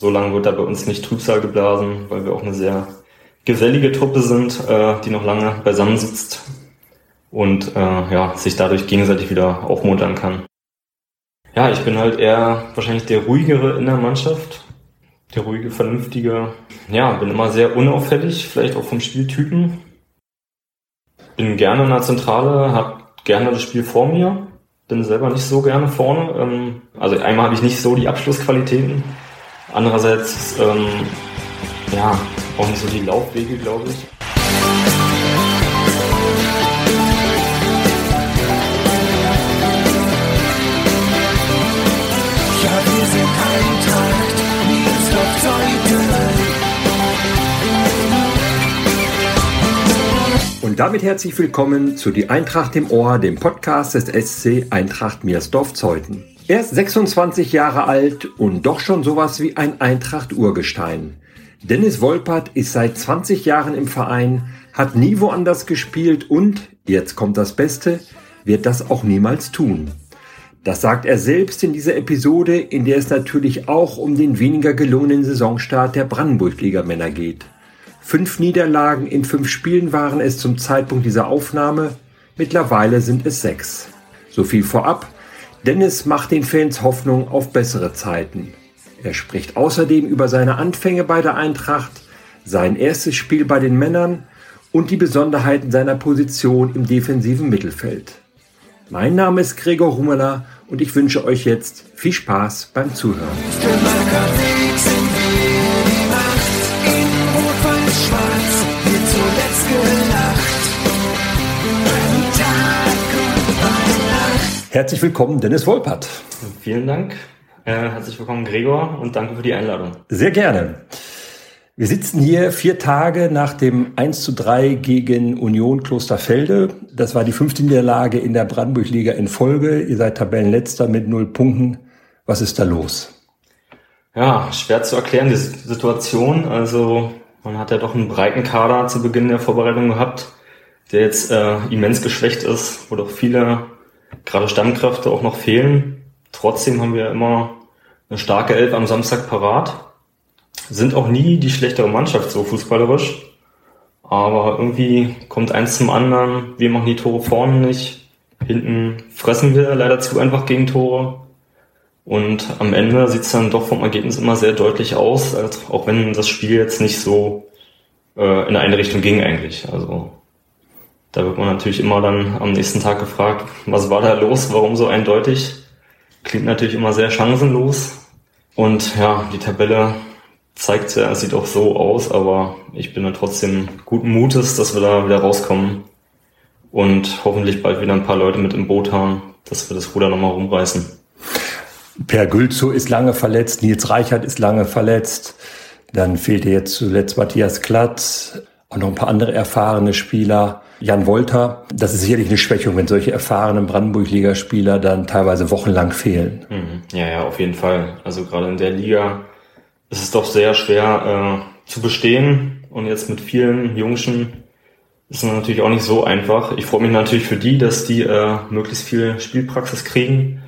So lange wird da bei uns nicht Trübsal geblasen, weil wir auch eine sehr gesellige Truppe sind, äh, die noch lange beisammensitzt und äh, ja, sich dadurch gegenseitig wieder aufmuntern kann. Ja, ich bin halt eher wahrscheinlich der ruhigere in der Mannschaft, der ruhige, vernünftige. Ja, bin immer sehr unauffällig, vielleicht auch vom Spieltypen. Bin gerne in der Zentrale, hab gerne das Spiel vor mir, bin selber nicht so gerne vorne. Ähm, also einmal habe ich nicht so die Abschlussqualitäten, andererseits ähm, ja auch nicht so die Laufwege, glaube ich. Und damit herzlich willkommen zu Die Eintracht im Ohr, dem Podcast des SC Eintracht Meersdorf-Zeuthen. Er ist 26 Jahre alt und doch schon sowas wie ein Eintracht-Urgestein. Dennis Wolpert ist seit 20 Jahren im Verein, hat nie woanders gespielt und, jetzt kommt das Beste, wird das auch niemals tun. Das sagt er selbst in dieser Episode, in der es natürlich auch um den weniger gelungenen Saisonstart der Brandenburg-Liga-Männer geht. Fünf Niederlagen in fünf Spielen waren es zum Zeitpunkt dieser Aufnahme. Mittlerweile sind es sechs. So viel vorab. Dennis macht den Fans Hoffnung auf bessere Zeiten. Er spricht außerdem über seine Anfänge bei der Eintracht, sein erstes Spiel bei den Männern und die Besonderheiten seiner Position im defensiven Mittelfeld. Mein Name ist Gregor Rummeler und ich wünsche euch jetzt viel Spaß beim Zuhören. Herzlich willkommen, Dennis Wolpert. Vielen Dank. Äh, herzlich willkommen, Gregor, und danke für die Einladung. Sehr gerne. Wir sitzen hier vier Tage nach dem 1 zu 3 gegen Union Klosterfelde. Das war die fünfte Niederlage in der Brandenburg-Liga in Folge. Ihr seid Tabellenletzter mit null Punkten. Was ist da los? Ja, schwer zu erklären, die Situation. Also, man hat ja doch einen breiten Kader zu Beginn der Vorbereitung gehabt, der jetzt äh, immens geschwächt ist, wo doch viele gerade Stammkräfte auch noch fehlen. Trotzdem haben wir immer eine starke Elf am Samstag parat. Sind auch nie die schlechtere Mannschaft so fußballerisch. Aber irgendwie kommt eins zum anderen. Wir machen die Tore vorne nicht. Hinten fressen wir leider zu einfach gegen Tore. Und am Ende sieht es dann doch vom Ergebnis immer sehr deutlich aus, auch wenn das Spiel jetzt nicht so äh, in eine Richtung ging eigentlich. Also da wird man natürlich immer dann am nächsten Tag gefragt, was war da los, warum so eindeutig. Klingt natürlich immer sehr chancenlos. Und ja, die Tabelle zeigt ja, es sieht auch so aus, aber ich bin dann trotzdem guten Mutes, dass wir da wieder rauskommen und hoffentlich bald wieder ein paar Leute mit im Boot haben, dass wir das Ruder nochmal rumreißen. Per Gülzo ist lange verletzt, Nils Reichert ist lange verletzt, dann fehlte jetzt zuletzt Matthias Klatt und noch ein paar andere erfahrene Spieler. Jan Wolter, das ist sicherlich eine Schwächung, wenn solche erfahrenen Brandenburg-Ligaspieler dann teilweise wochenlang fehlen. Mhm. Ja, ja, auf jeden Fall. Also gerade in der Liga ist es doch sehr schwer äh, zu bestehen und jetzt mit vielen Jungschen ist es natürlich auch nicht so einfach. Ich freue mich natürlich für die, dass die äh, möglichst viel Spielpraxis kriegen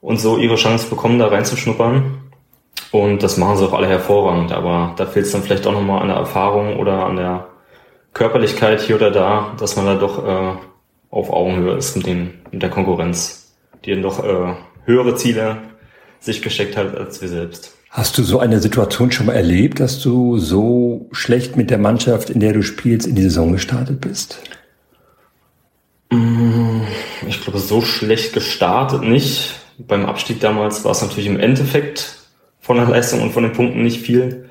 und so ihre Chance bekommen, da reinzuschnuppern. Und das machen sie auch alle hervorragend, aber da fehlt es dann vielleicht auch nochmal an der Erfahrung oder an der Körperlichkeit hier oder da, dass man da doch äh, auf Augenhöhe ist mit, den, mit der Konkurrenz, die dann doch äh, höhere Ziele sich gesteckt hat als wir selbst. Hast du so eine Situation schon mal erlebt, dass du so schlecht mit der Mannschaft, in der du spielst, in die Saison gestartet bist? Mm, ich glaube, so schlecht gestartet nicht. Beim Abstieg damals war es natürlich im Endeffekt von der Leistung und von den Punkten nicht viel.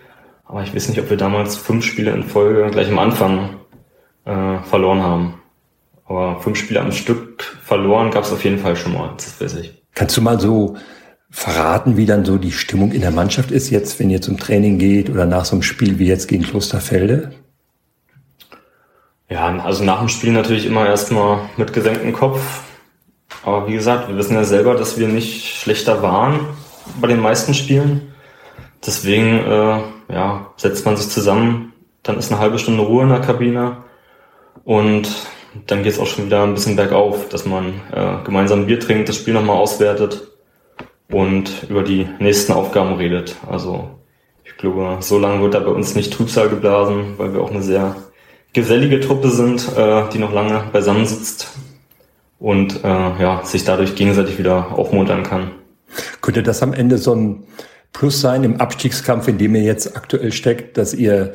Aber ich weiß nicht, ob wir damals fünf Spiele in Folge gleich am Anfang äh, verloren haben. Aber fünf Spiele am Stück verloren gab es auf jeden Fall schon mal, das weiß ich. Kannst du mal so verraten, wie dann so die Stimmung in der Mannschaft ist, jetzt, wenn ihr zum Training geht oder nach so einem Spiel wie jetzt gegen Klosterfelde? Ja, also nach dem Spiel natürlich immer erstmal mit gesenktem Kopf. Aber wie gesagt, wir wissen ja selber, dass wir nicht schlechter waren bei den meisten Spielen. Deswegen äh, ja, setzt man sich zusammen, dann ist eine halbe Stunde Ruhe in der Kabine und dann geht es auch schon wieder ein bisschen bergauf, dass man äh, gemeinsam Bier trinkt, das Spiel nochmal auswertet und über die nächsten Aufgaben redet. Also glaube, so lange wird da bei uns nicht Trübsal geblasen, weil wir auch eine sehr gesellige Truppe sind, äh, die noch lange beisammensitzt und äh, ja, sich dadurch gegenseitig wieder aufmuntern kann. Könnte das am Ende so ein Plus sein im Abstiegskampf, in dem ihr jetzt aktuell steckt, dass ihr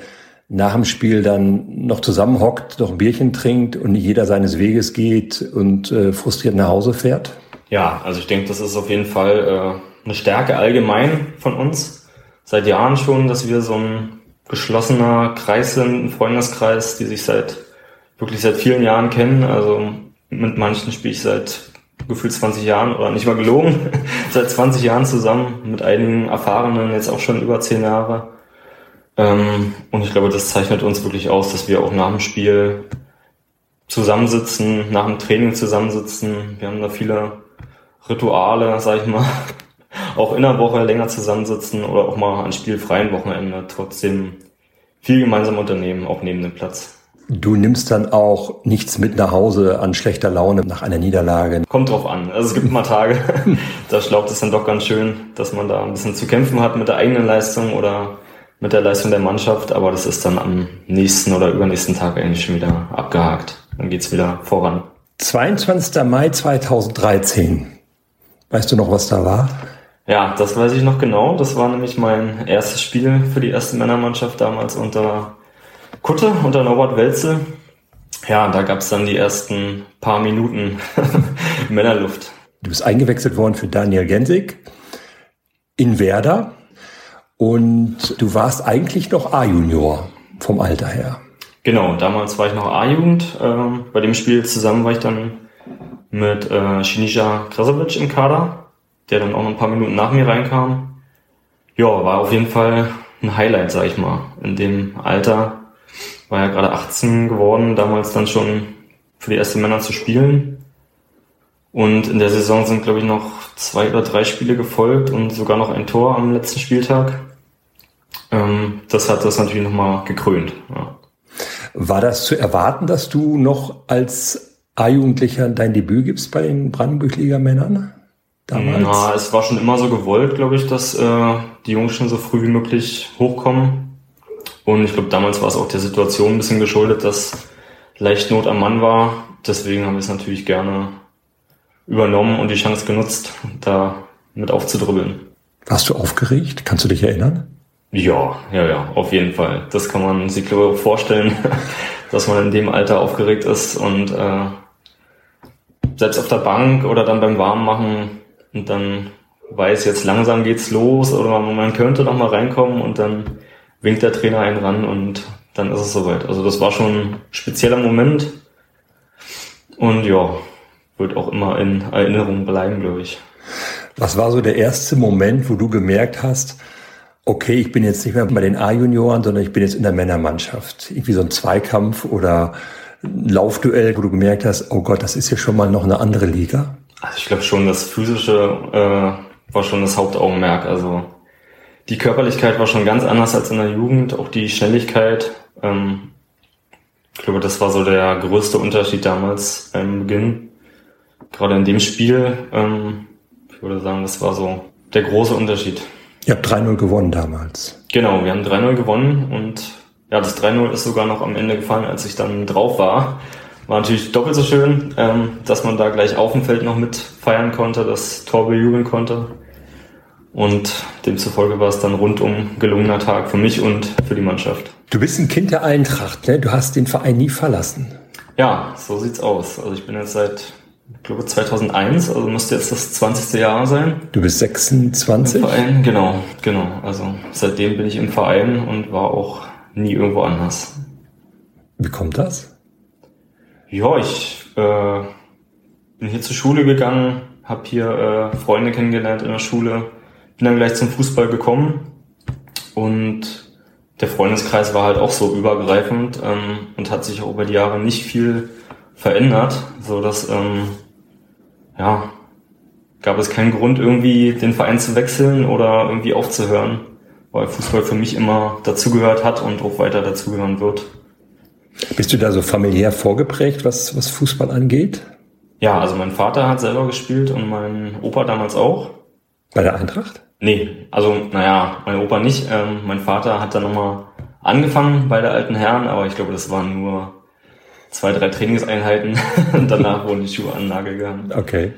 nach dem Spiel dann noch zusammenhockt, noch ein Bierchen trinkt und nicht jeder seines Weges geht und äh, frustriert nach Hause fährt? Ja, also ich denke, das ist auf jeden Fall äh, eine Stärke allgemein von uns. Seit Jahren schon, dass wir so ein geschlossener Kreis sind, ein Freundeskreis, die sich seit wirklich seit vielen Jahren kennen. Also mit manchen spiele ich seit gefühlt 20 Jahren oder nicht mal gelogen, seit 20 Jahren zusammen, mit einigen Erfahrenen, jetzt auch schon über 10 Jahre. Ähm, und ich glaube, das zeichnet uns wirklich aus, dass wir auch nach dem Spiel zusammensitzen, nach dem Training zusammensitzen. Wir haben da viele Rituale, sag ich mal, auch in der Woche länger zusammensitzen oder auch mal an spielfreien Wochenende trotzdem viel gemeinsam unternehmen, auch neben dem Platz. Du nimmst dann auch nichts mit nach Hause an schlechter Laune nach einer Niederlage. Kommt drauf an. Also es gibt mal Tage, da schlaucht es dann doch ganz schön, dass man da ein bisschen zu kämpfen hat mit der eigenen Leistung oder mit der Leistung der Mannschaft, aber das ist dann am nächsten oder übernächsten Tag eigentlich schon wieder abgehakt. Dann geht's wieder voran. 22. Mai 2013. Weißt du noch, was da war? Ja, das weiß ich noch genau. Das war nämlich mein erstes Spiel für die erste Männermannschaft damals unter Kutte unter Norbert Welze. Ja, da gab's dann die ersten paar Minuten Männerluft. Du bist eingewechselt worden für Daniel Gensig in Werder und du warst eigentlich noch A-Junior vom Alter her. Genau, damals war ich noch A-Jugend. Ähm, bei dem Spiel zusammen war ich dann mit äh, Shinija Krasovic im Kader, der dann auch noch ein paar Minuten nach mir reinkam. Ja, war auf jeden Fall ein Highlight, sag ich mal, in dem Alter war ja gerade 18 geworden, damals dann schon für die ersten Männer zu spielen. Und in der Saison sind, glaube ich, noch zwei oder drei Spiele gefolgt und sogar noch ein Tor am letzten Spieltag. Ähm, das hat das natürlich nochmal gekrönt. Ja. War das zu erwarten, dass du noch als A-Jugendlicher dein Debüt gibst bei den Brandenburg-Liga-Männern? Damals? Na, es war schon immer so gewollt, glaube ich, dass äh, die Jungs schon so früh wie möglich hochkommen. Und ich glaube, damals war es auch der Situation ein bisschen geschuldet, dass leicht Not am Mann war. Deswegen haben wir es natürlich gerne übernommen und die Chance genutzt, da mit aufzudribbeln. Warst du aufgeregt? Kannst du dich erinnern? Ja, ja, ja, auf jeden Fall. Das kann man sich, glaube ich, vorstellen, dass man in dem Alter aufgeregt ist und äh, selbst auf der Bank oder dann beim Warmmachen und dann weiß, jetzt langsam geht's los oder man könnte noch mal reinkommen und dann winkt der Trainer einen ran und dann ist es soweit. Also das war schon ein spezieller Moment und ja, wird auch immer in Erinnerung bleiben, glaube ich. Was war so der erste Moment, wo du gemerkt hast, okay, ich bin jetzt nicht mehr bei den A-Junioren, sondern ich bin jetzt in der Männermannschaft? Irgendwie so ein Zweikampf oder ein Laufduell, wo du gemerkt hast, oh Gott, das ist ja schon mal noch eine andere Liga? Also ich glaube schon, das Physische äh, war schon das Hauptaugenmerk. Also die Körperlichkeit war schon ganz anders als in der Jugend, auch die Schnelligkeit. Ähm, ich glaube, das war so der größte Unterschied damals beim Beginn. Gerade in dem Spiel, ähm, ich würde sagen, das war so der große Unterschied. Ihr habt 3-0 gewonnen damals. Genau, wir haben 3-0 gewonnen und ja, das 3-0 ist sogar noch am Ende gefallen, als ich dann drauf war. War natürlich doppelt so schön, ähm, dass man da gleich auf dem Feld noch mit feiern konnte, das Tor bejubeln konnte. Und demzufolge war es dann rundum gelungener Tag für mich und für die Mannschaft. Du bist ein Kind der Eintracht, ne? Du hast den Verein nie verlassen. Ja, so sieht's aus. Also ich bin jetzt seit, ich glaube 2001, also müsste jetzt das 20. Jahr sein. Du bist 26? Im Verein, genau, genau. Also seitdem bin ich im Verein und war auch nie irgendwo anders. Wie kommt das? Ja, ich äh, bin hier zur Schule gegangen, habe hier äh, Freunde kennengelernt in der Schule, bin dann gleich zum Fußball gekommen und der Freundeskreis war halt auch so übergreifend ähm, und hat sich auch über die Jahre nicht viel verändert, so dass ähm, ja gab es keinen Grund irgendwie den Verein zu wechseln oder irgendwie aufzuhören, weil Fußball für mich immer dazugehört hat und auch weiter dazugehören wird. Bist du da so familiär vorgeprägt, was, was Fußball angeht? Ja, also mein Vater hat selber gespielt und mein Opa damals auch. Bei der Eintracht? Nee, also naja, mein Opa nicht. Ähm, mein Vater hat dann nochmal angefangen bei der alten Herren, aber ich glaube, das waren nur zwei, drei Trainingseinheiten und danach wurden die Schuhe an den Nagel gegangen. Okay.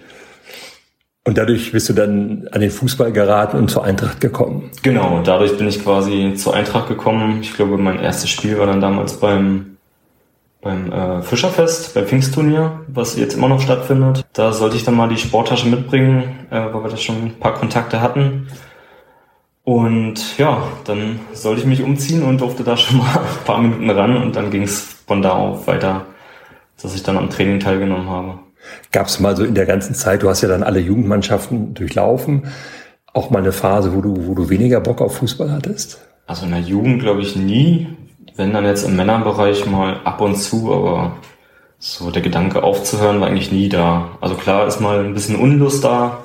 Und dadurch bist du dann an den Fußball geraten und zur Eintracht gekommen. Genau, dadurch bin ich quasi zur Eintracht gekommen. Ich glaube, mein erstes Spiel war dann damals beim, beim äh, Fischerfest, beim Pfingstturnier, was jetzt immer noch stattfindet. Da sollte ich dann mal die Sporttasche mitbringen, äh, weil wir da schon ein paar Kontakte hatten. Und ja, dann sollte ich mich umziehen und durfte da schon mal ein paar Minuten ran und dann ging es von da auf weiter, dass ich dann am Training teilgenommen habe. Gab es mal so in der ganzen Zeit, du hast ja dann alle Jugendmannschaften durchlaufen, auch mal eine Phase, wo du, wo du weniger Bock auf Fußball hattest? Also in der Jugend glaube ich nie, wenn dann jetzt im Männerbereich mal ab und zu, aber so der Gedanke aufzuhören war eigentlich nie da. Also klar ist mal ein bisschen Unlust da,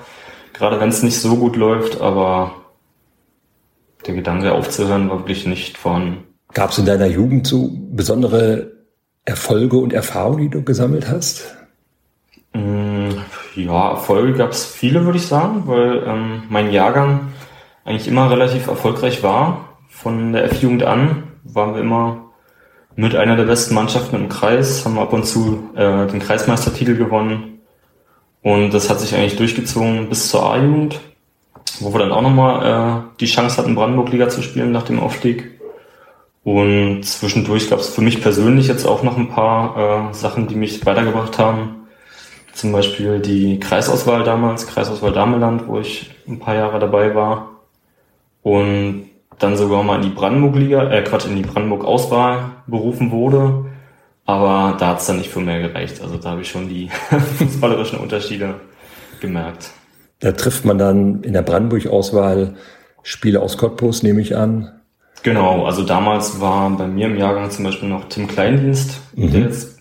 gerade wenn es nicht so gut läuft, aber der Gedanke aufzuhören war wirklich nicht vorhanden. Gab es in deiner Jugend so besondere Erfolge und Erfahrungen, die du gesammelt hast? Mm, ja, Erfolge gab es viele, würde ich sagen, weil ähm, mein Jahrgang eigentlich immer relativ erfolgreich war. Von der F-Jugend an waren wir immer mit einer der besten Mannschaften im Kreis, haben ab und zu äh, den Kreismeistertitel gewonnen. Und das hat sich eigentlich durchgezogen bis zur A-Jugend, wo wir dann auch nochmal äh, die Chance hatten, Brandenburg-Liga zu spielen nach dem Aufstieg. Und zwischendurch gab es für mich persönlich jetzt auch noch ein paar äh, Sachen, die mich weitergebracht haben zum Beispiel die Kreisauswahl damals, Kreisauswahl Dameland, wo ich ein paar Jahre dabei war. Und dann sogar mal in die Brandenburg-Liga, äh Quatsch, in die Brandenburg-Auswahl berufen wurde. Aber da hat's dann nicht für mehr gereicht. Also da habe ich schon die fußballerischen Unterschiede gemerkt. Da trifft man dann in der Brandenburg-Auswahl Spiele aus Cottbus, nehme ich an. Genau, also damals war bei mir im Jahrgang zum Beispiel noch Tim Kleindienst, mhm. der jetzt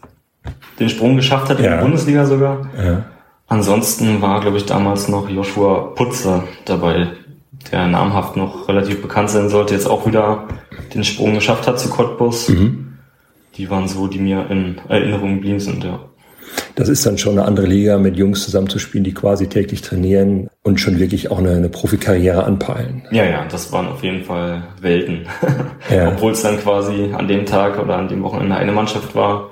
den Sprung geschafft hat in ja. die Bundesliga sogar. Ja. Ansonsten war, glaube ich, damals noch Joshua Putzer dabei, der namhaft noch relativ bekannt sein sollte, jetzt auch wieder den Sprung geschafft hat zu Cottbus. Mhm. Die waren so, die mir in Erinnerung geblieben sind, ja. Das ist dann schon eine andere Liga, mit Jungs zusammenzuspielen, die quasi täglich trainieren und schon wirklich auch eine, eine Profikarriere anpeilen. Ja, ja, das waren auf jeden Fall Welten. Ja. Obwohl es dann quasi an dem Tag oder an dem Wochenende eine Mannschaft war,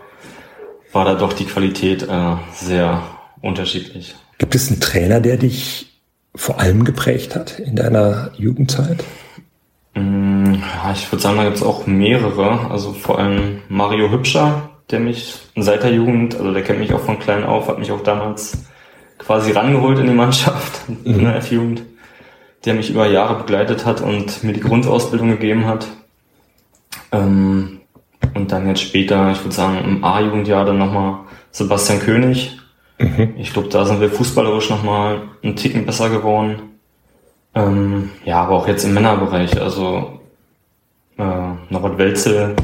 war da doch die Qualität äh, sehr unterschiedlich. Gibt es einen Trainer, der dich vor allem geprägt hat in deiner Jugendzeit? Mm, ja, ich würde sagen, da gibt es auch mehrere. Also vor allem Mario Hübscher, der mich seit der Jugend, also der kennt mich auch von klein auf, hat mich auch damals quasi rangeholt in die Mannschaft, mhm. in der F-Jugend, der mich über Jahre begleitet hat und mir die Grundausbildung gegeben hat. Ähm, und dann jetzt später, ich würde sagen, im A-Jugendjahr dann nochmal Sebastian König. Mhm. Ich glaube, da sind wir fußballerisch nochmal einen Ticken besser geworden. Ähm, ja, aber auch jetzt im Männerbereich. Also äh, Norbert Welzel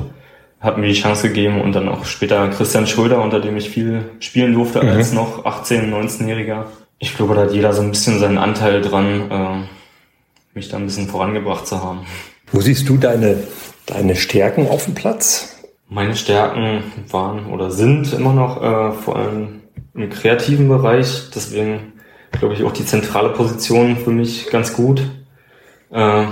hat mir die Chance gegeben und dann auch später Christian Schröder, unter dem ich viel spielen durfte mhm. als noch 18-, 19-Jähriger. Ich glaube, da hat jeder so ein bisschen seinen Anteil dran, äh, mich da ein bisschen vorangebracht zu haben. Wo siehst du deine, deine Stärken auf dem Platz? Meine Stärken waren oder sind immer noch äh, vor allem im kreativen Bereich. Deswegen glaube ich auch die zentrale Position für mich ganz gut. Äh,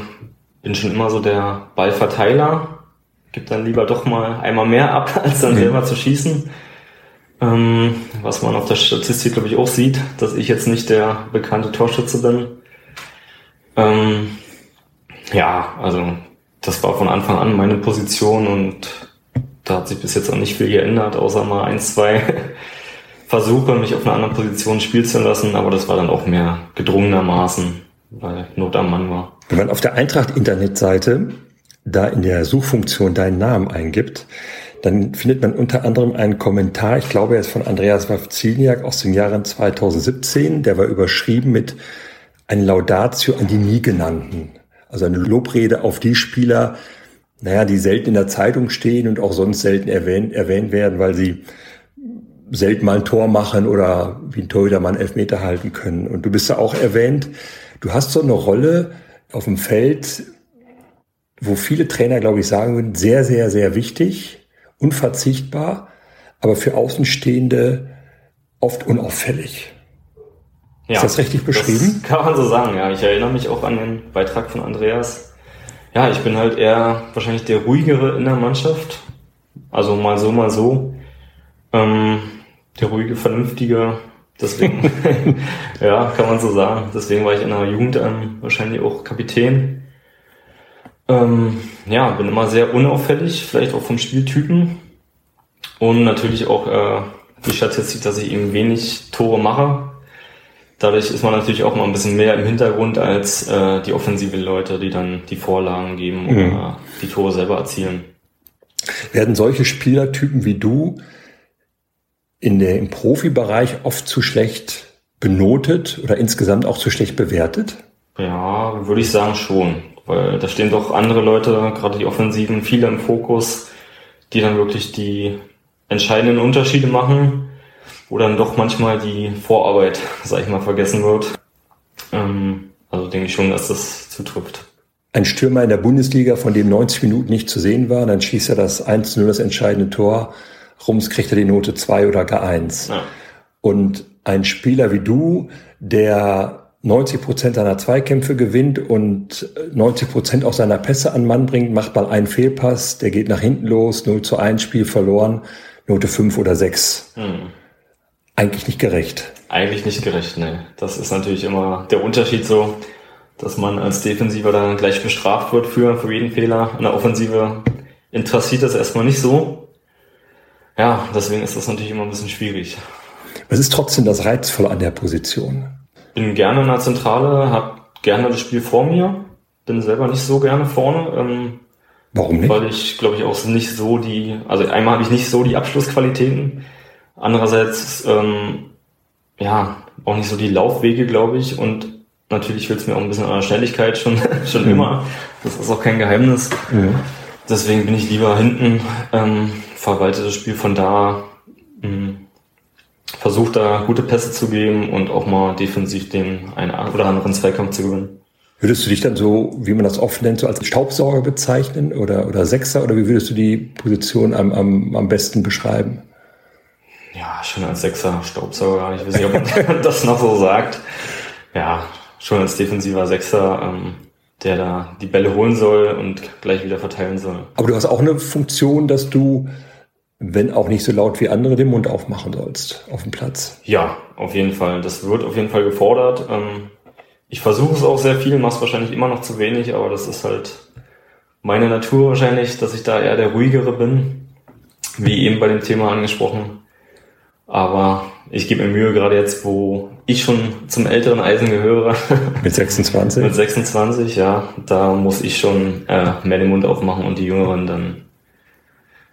bin schon immer so der Ballverteiler. Gibt dann lieber doch mal einmal mehr ab, als dann mhm. selber zu schießen. Ähm, was man auf der Statistik, glaube ich, auch sieht, dass ich jetzt nicht der bekannte Torschütze bin. Ähm, ja, also das war von Anfang an meine Position und da hat sich bis jetzt auch nicht viel geändert, außer mal ein, zwei Versuche, mich auf einer anderen Position spielen zu lassen, aber das war dann auch mehr gedrungenermaßen, weil Not am Mann war. Wenn man auf der Eintracht-Internetseite da in der Suchfunktion deinen Namen eingibt, dann findet man unter anderem einen Kommentar, ich glaube, er ist von Andreas Wawziniak aus dem Jahre 2017, der war überschrieben mit ein Laudatio an die nie genannten. Also eine Lobrede auf die Spieler, naja, die selten in der Zeitung stehen und auch sonst selten erwähnt, erwähnt werden, weil sie selten mal ein Tor machen oder wie ein Torhüter mal einen Elfmeter halten können. Und du bist ja auch erwähnt, du hast so eine Rolle auf dem Feld, wo viele Trainer, glaube ich, sagen würden, sehr, sehr, sehr wichtig, unverzichtbar, aber für Außenstehende oft unauffällig. Ja, ist das richtig beschrieben? Das kann man so sagen, ja. Ich erinnere mich auch an den Beitrag von Andreas. Ja, ich bin halt eher wahrscheinlich der ruhigere in der Mannschaft. Also mal so, mal so. Ähm, der ruhige, vernünftige. Deswegen, ja, kann man so sagen. Deswegen war ich in der Jugend ähm, wahrscheinlich auch Kapitän. Ähm, ja, bin immer sehr unauffällig, vielleicht auch vom Spieltypen. Und natürlich auch äh, die Statistik, dass ich eben wenig Tore mache. Dadurch ist man natürlich auch mal ein bisschen mehr im Hintergrund als äh, die offensive Leute, die dann die Vorlagen geben mhm. oder die Tore selber erzielen. Werden solche Spielertypen wie du in der, im Profibereich oft zu schlecht benotet oder insgesamt auch zu schlecht bewertet? Ja, würde ich sagen schon. Weil da stehen doch andere Leute, gerade die Offensiven, viele im Fokus, die dann wirklich die entscheidenden Unterschiede machen, wo dann doch manchmal die Vorarbeit, sag ich mal, vergessen wird. Ähm, also denke ich schon, dass das zutrifft. Ein Stürmer in der Bundesliga, von dem 90 Minuten nicht zu sehen war, dann schießt er das 1-0 das entscheidende Tor. Rums kriegt er die Note 2 oder gar 1. Ja. Und ein Spieler wie du, der 90 Prozent seiner Zweikämpfe gewinnt und 90 Prozent auch seiner Pässe an Mann bringt, macht mal einen Fehlpass, der geht nach hinten los, 0 zu 1 Spiel verloren, Note 5 oder 6. Hm. Eigentlich nicht gerecht. Eigentlich nicht gerecht, ne. Das ist natürlich immer der Unterschied so, dass man als Defensiver dann gleich bestraft wird für, für jeden Fehler. In der Offensive interessiert das erstmal nicht so. Ja, deswegen ist das natürlich immer ein bisschen schwierig. Was ist trotzdem das Reizvolle an der Position? bin gerne in der Zentrale, habe gerne das Spiel vor mir, bin selber nicht so gerne vorne. Ähm, Warum nicht? Weil ich, glaube ich, auch nicht so die, also einmal habe ich nicht so die Abschlussqualitäten, andererseits ähm, ja auch nicht so die Laufwege, glaube ich, und natürlich fehlt es mir auch ein bisschen an der Schnelligkeit schon schon mhm. immer. Das ist auch kein Geheimnis. Mhm. Deswegen bin ich lieber hinten, ähm, verwalte das Spiel von da. Mh, hm, versucht da gute Pässe zu geben und auch mal defensiv den einen oder anderen Zweikampf zu gewinnen. Würdest du dich dann so, wie man das oft nennt, so als Staubsauger bezeichnen oder, oder Sechser oder wie würdest du die Position am, am, am besten beschreiben? Ja, schon als Sechser, Staubsauger. Ich weiß nicht, ob man das noch so sagt. Ja, schon als defensiver Sechser, ähm, der da die Bälle holen soll und gleich wieder verteilen soll. Aber du hast auch eine Funktion, dass du wenn auch nicht so laut wie andere, den Mund aufmachen sollst auf dem Platz. Ja, auf jeden Fall. Das wird auf jeden Fall gefordert. Ähm, ich versuche es auch sehr viel, mache es wahrscheinlich immer noch zu wenig, aber das ist halt meine Natur wahrscheinlich, dass ich da eher der ruhigere bin, wie eben bei dem Thema angesprochen. Aber ich gebe mir Mühe, gerade jetzt, wo ich schon zum älteren Eisen gehöre. Mit 26? Mit 26, ja. Da muss ich schon äh, mehr den Mund aufmachen und die Jüngeren dann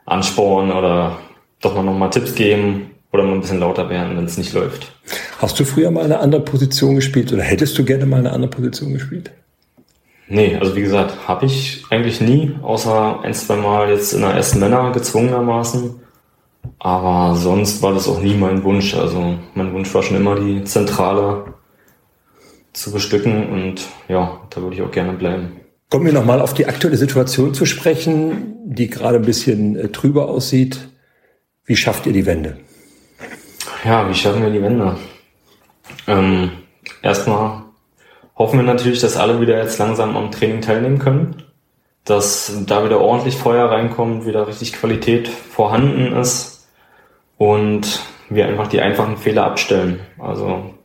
anspornen oder doch mal nochmal Tipps geben oder mal ein bisschen lauter werden, wenn es nicht läuft. Hast du früher mal eine andere Position gespielt oder hättest du gerne mal eine andere Position gespielt? Nee, also wie gesagt, habe ich eigentlich nie, außer ein, zwei Mal jetzt in der ersten Männer gezwungenermaßen. Aber sonst war das auch nie mein Wunsch. Also mein Wunsch war schon immer die Zentrale zu bestücken und ja, da würde ich auch gerne bleiben. Kommen wir nochmal auf die aktuelle Situation zu sprechen, die gerade ein bisschen äh, trüber aussieht. Wie schafft ihr die Wende? Ja, wie schaffen wir die Wende? Ähm, erstmal hoffen wir natürlich, dass alle wieder jetzt langsam am Training teilnehmen können, dass da wieder ordentlich Feuer reinkommt, wieder richtig Qualität vorhanden ist und wir einfach die einfachen Fehler abstellen. Also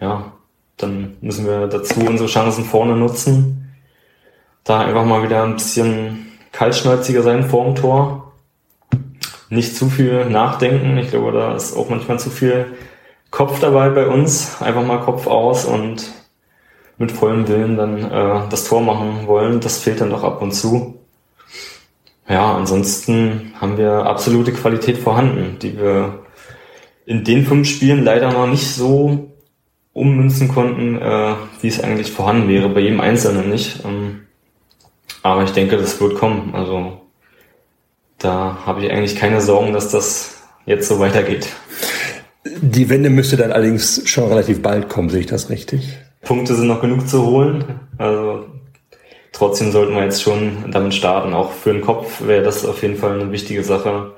ja, dann müssen wir dazu unsere Chancen vorne nutzen da einfach mal wieder ein bisschen kaltschnäuziger sein vorm Tor. Nicht zu viel nachdenken. Ich glaube, da ist auch manchmal zu viel Kopf dabei bei uns. Einfach mal Kopf aus und mit vollem Willen dann äh, das Tor machen wollen. Das fehlt dann doch ab und zu. Ja, ansonsten haben wir absolute Qualität vorhanden, die wir in den fünf Spielen leider noch nicht so ummünzen konnten, äh, wie es eigentlich vorhanden wäre, bei jedem Einzelnen nicht. Ähm, aber ich denke, das wird kommen. Also da habe ich eigentlich keine Sorgen, dass das jetzt so weitergeht. Die Wende müsste dann allerdings schon relativ bald kommen, sehe ich das richtig? Punkte sind noch genug zu holen. Also trotzdem sollten wir jetzt schon damit starten. Auch für den Kopf wäre das auf jeden Fall eine wichtige Sache,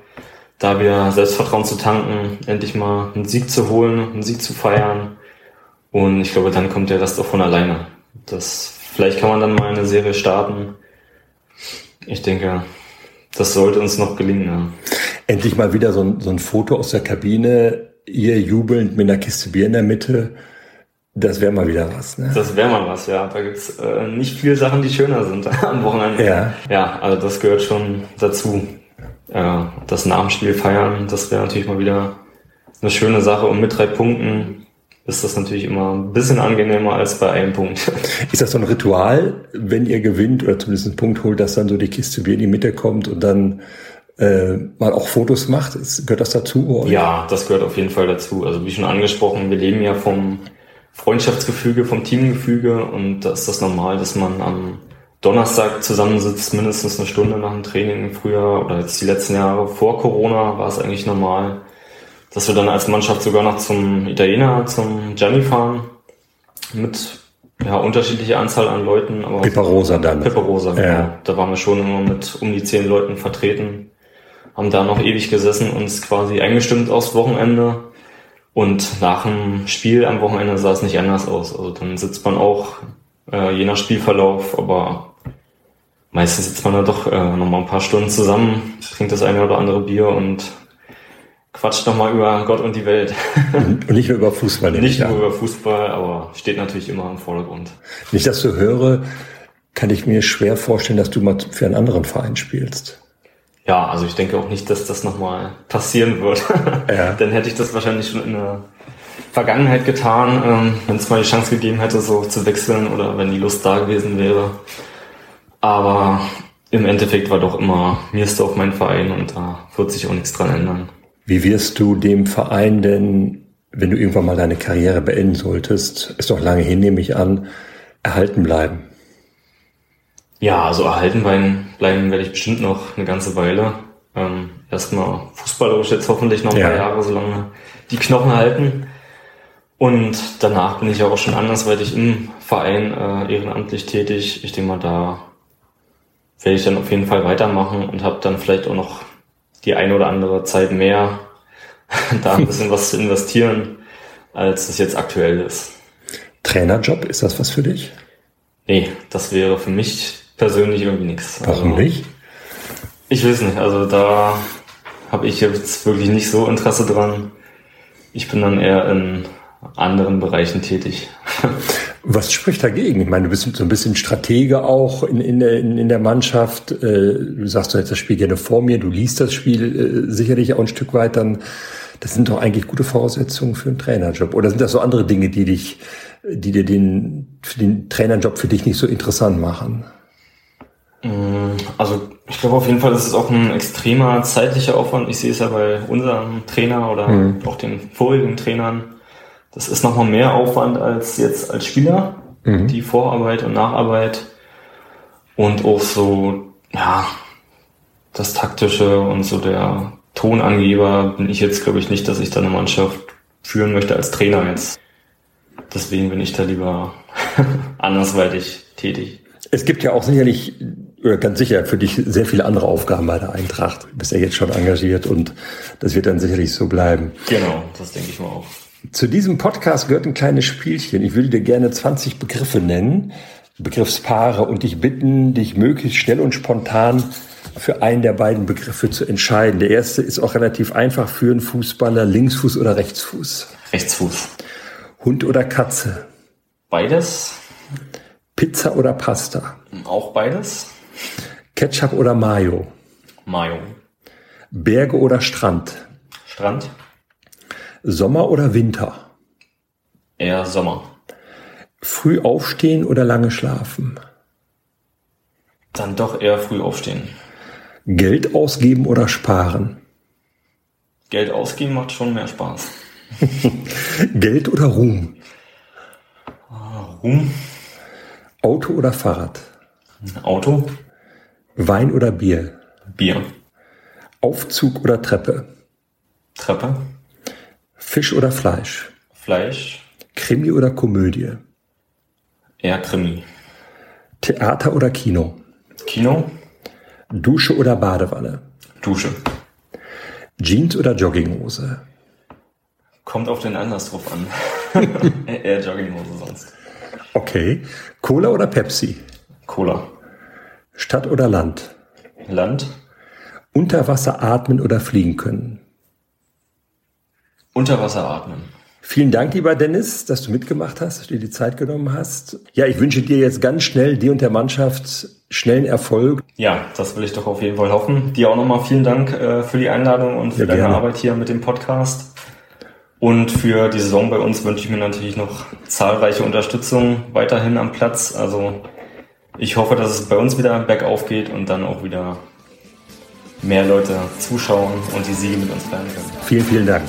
da wieder Selbstvertrauen zu tanken, endlich mal einen Sieg zu holen, einen Sieg zu feiern Und ich glaube, dann kommt der Rest auch von alleine. Das, vielleicht kann man dann mal eine Serie starten. Ich denke, das sollte uns noch gelingen. Ja. Endlich mal wieder so ein, so ein Foto aus der Kabine, ihr jubelnd mit einer Kiste Bier in der Mitte. Das wäre mal wieder was. Ne? Das wäre mal was, ja. Da gibt's äh, nicht viele Sachen, die schöner sind am Wochenende. Ja. Ja, also das gehört schon dazu. Äh, das Namensspiel feiern, das wäre natürlich mal wieder eine schöne Sache. Und mit drei Punkten ist das natürlich immer ein bisschen angenehmer als bei einem Punkt. Ist das so ein Ritual, wenn ihr gewinnt oder zumindest einen Punkt holt, dass dann so die Kiste Bier in die Mitte kommt und dann äh, mal auch Fotos macht? Ist, gehört das dazu? Ja, das gehört auf jeden Fall dazu. Also wie schon angesprochen, wir leben ja vom Freundschaftsgefüge, vom Teamgefüge und da ist das normal, dass man am Donnerstag zusammensitzt, mindestens eine Stunde nach dem Training im Frühjahr oder jetzt die letzten Jahre vor Corona war es eigentlich normal, dass wir dann als Mannschaft sogar noch zum Italiener, zum Gianni fahren mit ja, unterschiedliche Anzahl an Leuten. Aber Pipperosa dann. Pipperosa, genau. Ja. Da waren wir schon immer mit um die zehn Leuten vertreten, haben da noch ewig gesessen, uns quasi eingestimmt aufs Wochenende. Und nach dem Spiel am Wochenende sah es nicht anders aus. Also dann sitzt man auch, äh, je nach Spielverlauf, aber meistens sitzt man da doch äh, nochmal ein paar Stunden zusammen, trinkt das eine oder andere Bier und quatscht nochmal über Gott und die Welt. Und nicht nur über Fußball. Nicht nur über Fußball, aber steht natürlich immer im Vordergrund. Wenn ich das so höre, kann ich mir schwer vorstellen, dass du mal für einen anderen Verein spielst. Ja, also ich denke auch nicht, dass das nochmal passieren wird. Ja. Dann hätte ich das wahrscheinlich schon in der Vergangenheit getan, ähm, wenn es mal die Chance gegeben hätte, so zu wechseln oder wenn die Lust da gewesen wäre. Aber im Endeffekt war doch immer Miersdorf mein Verein und da wird sich auch nichts dran ändern. Wie wirst du dem Verein denn, wenn du irgendwann mal deine Karriere beenden solltest, ist doch lange hin, nehme ich an, erhalten bleiben? Ja, also erhalten bleiben, bleiben werde ich bestimmt noch eine ganze Weile. Ähm, erstmal fußballerisch jetzt hoffentlich noch ein ja. paar Jahre, solange die Knochen halten. Und danach bin ich ja auch schon andersweitig im Verein äh, ehrenamtlich tätig. Ich denke mal, da werde ich dann auf jeden Fall weitermachen und habe dann vielleicht auch noch die eine oder andere Zeit mehr, da ein bisschen was zu investieren, als es jetzt aktuell ist. Trainerjob, ist das was für dich? Nee, das wäre für mich persönlich irgendwie nichts. Warum also, nicht? Ich weiß nicht, also da habe ich jetzt wirklich nicht so Interesse dran. Ich bin dann eher in anderen Bereichen tätig. Was spricht dagegen? Ich meine, du bist so ein bisschen Stratege auch in, in, der, in, der Mannschaft. Äh, du sagst, du hättest das Spiel gerne vor mir, du liest das Spiel äh, sicherlich auch ein Stück weit dann. Das sind doch eigentlich gute Voraussetzungen für einen Trainerjob. Oder sind das so andere Dinge, die dich, die dir den, für den Trainerjob für dich nicht so interessant machen? Mm, also ich glaube auf jeden Fall, das ist auch ein extremer zeitlicher Aufwand. Ich sehe es ja bei unserem Trainer oder mhm. auch den vorigen Trainern das ist nochmal mehr Aufwand als jetzt als Spieler, mhm. die Vorarbeit und Nacharbeit und auch so, ja, das Taktische und so der Tonangeber bin ich jetzt, glaube ich, nicht, dass ich da eine Mannschaft führen möchte als Trainer jetzt. Deswegen bin ich da lieber andersweitig tätig. Es gibt ja auch sicherlich, oder ganz sicher für dich sehr viele andere Aufgaben bei der Eintracht. Du bist ja jetzt schon engagiert und das wird dann sicherlich so bleiben. Genau, das denke ich mal auch. Zu diesem Podcast gehört ein kleines Spielchen. Ich würde dir gerne 20 Begriffe nennen, Begriffspaare und dich bitten, dich möglichst schnell und spontan für einen der beiden Begriffe zu entscheiden. Der erste ist auch relativ einfach für einen Fußballer, Linksfuß oder Rechtsfuß. Rechtsfuß. Hund oder Katze? Beides. Pizza oder Pasta? Auch beides. Ketchup oder Mayo? Mayo. Berge oder Strand? Strand. Sommer oder Winter? Eher Sommer. Früh aufstehen oder lange schlafen? Dann doch eher früh aufstehen. Geld ausgeben oder sparen? Geld ausgeben macht schon mehr Spaß. Geld oder Ruhm? Ruhm. Auto oder Fahrrad? Auto. Wein oder Bier? Bier. Aufzug oder Treppe? Treppe. Fisch oder Fleisch? Fleisch. Krimi oder Komödie? Eher Krimi. Theater oder Kino? Kino. Dusche oder Badewanne? Dusche. Jeans oder Jogginghose? Kommt auf den Anlass drauf an. Eher Jogginghose sonst. Okay. Cola oder Pepsi? Cola. Stadt oder Land? Land. Unter Wasser atmen oder fliegen können? Unter Wasser atmen. Vielen Dank, lieber Dennis, dass du mitgemacht hast, dass du dir die Zeit genommen hast. Ja, ich wünsche dir jetzt ganz schnell, dir und der Mannschaft, schnellen Erfolg. Ja, das will ich doch auf jeden Fall hoffen. Dir auch nochmal vielen Dank äh, für die Einladung und für ja, deine gerne. Arbeit hier mit dem Podcast. Und für die Saison bei uns wünsche ich mir natürlich noch zahlreiche Unterstützung weiterhin am Platz. Also ich hoffe, dass es bei uns wieder bergauf geht und dann auch wieder mehr Leute zuschauen und die Siege mit uns feiern können. Vielen, vielen Dank.